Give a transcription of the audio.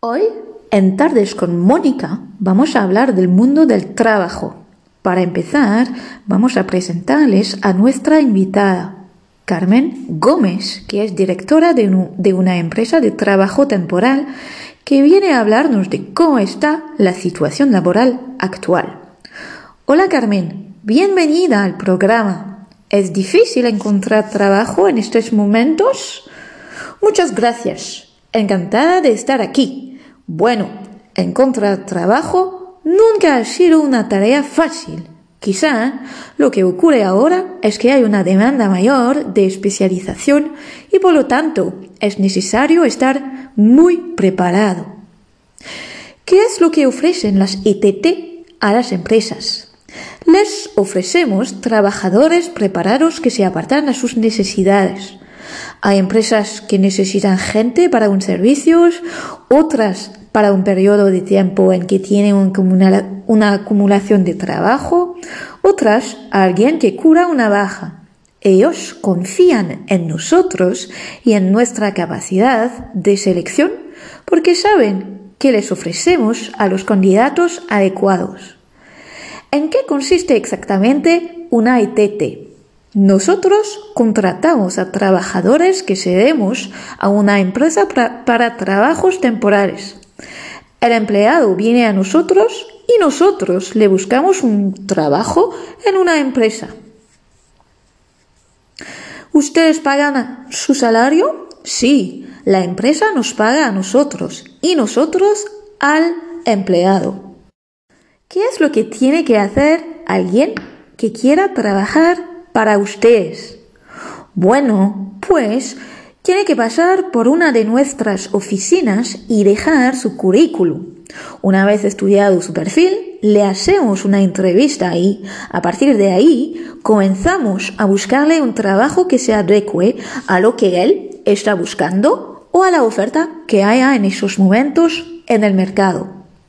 Hoy, en Tardes con Mónica, vamos a hablar del mundo del trabajo. Para empezar, vamos a presentarles a nuestra invitada, Carmen Gómez, que es directora de, una empresa de trabajo temporal que viene a hablarnos de cómo está la situación laboral actual. Hola Carmen, bienvenida al programa. ¿Es difícil encontrar trabajo en estos momentos? Muchas gracias. Encantada de estar aquí. Bueno, encontrar trabajo nunca ha sido una tarea fácil. Quizá lo que ocurre ahora es que hay una demanda mayor de especialización y por lo tanto es necesario estar muy preparado. ¿Qué es lo que ofrecen las ITT a las empresas? Les ofrecemos trabajadores preparados que se apartan a sus necesidades. Hay empresas que necesitan gente para un servicio, otras para un periodo de tiempo en que tienen una acumulación de trabajo, otras a alguien que cura una baja. Ellos confían en nosotros y en nuestra capacidad de selección porque saben que les ofrecemos a los candidatos adecuados. ¿En qué consiste exactamente una ITT? Nosotros contratamos a trabajadores que cedemos a una empresa para, trabajos temporales. El empleado viene a nosotros y nosotros le buscamos un trabajo en una empresa. ¿Ustedes pagan su salario? Sí, la empresa nos paga a nosotros y nosotros al empleado. ¿Qué es lo que tiene que hacer alguien que quiera trabajar para ustedes? Bueno, pues tiene que pasar por una de nuestras oficinas y dejar su currículum. Una vez estudiado su perfil, le hacemos una entrevista y, a partir de ahí, comenzamos a buscarle un trabajo que se adecue a lo que él está buscando o a la oferta que haya en esos momentos en el mercado.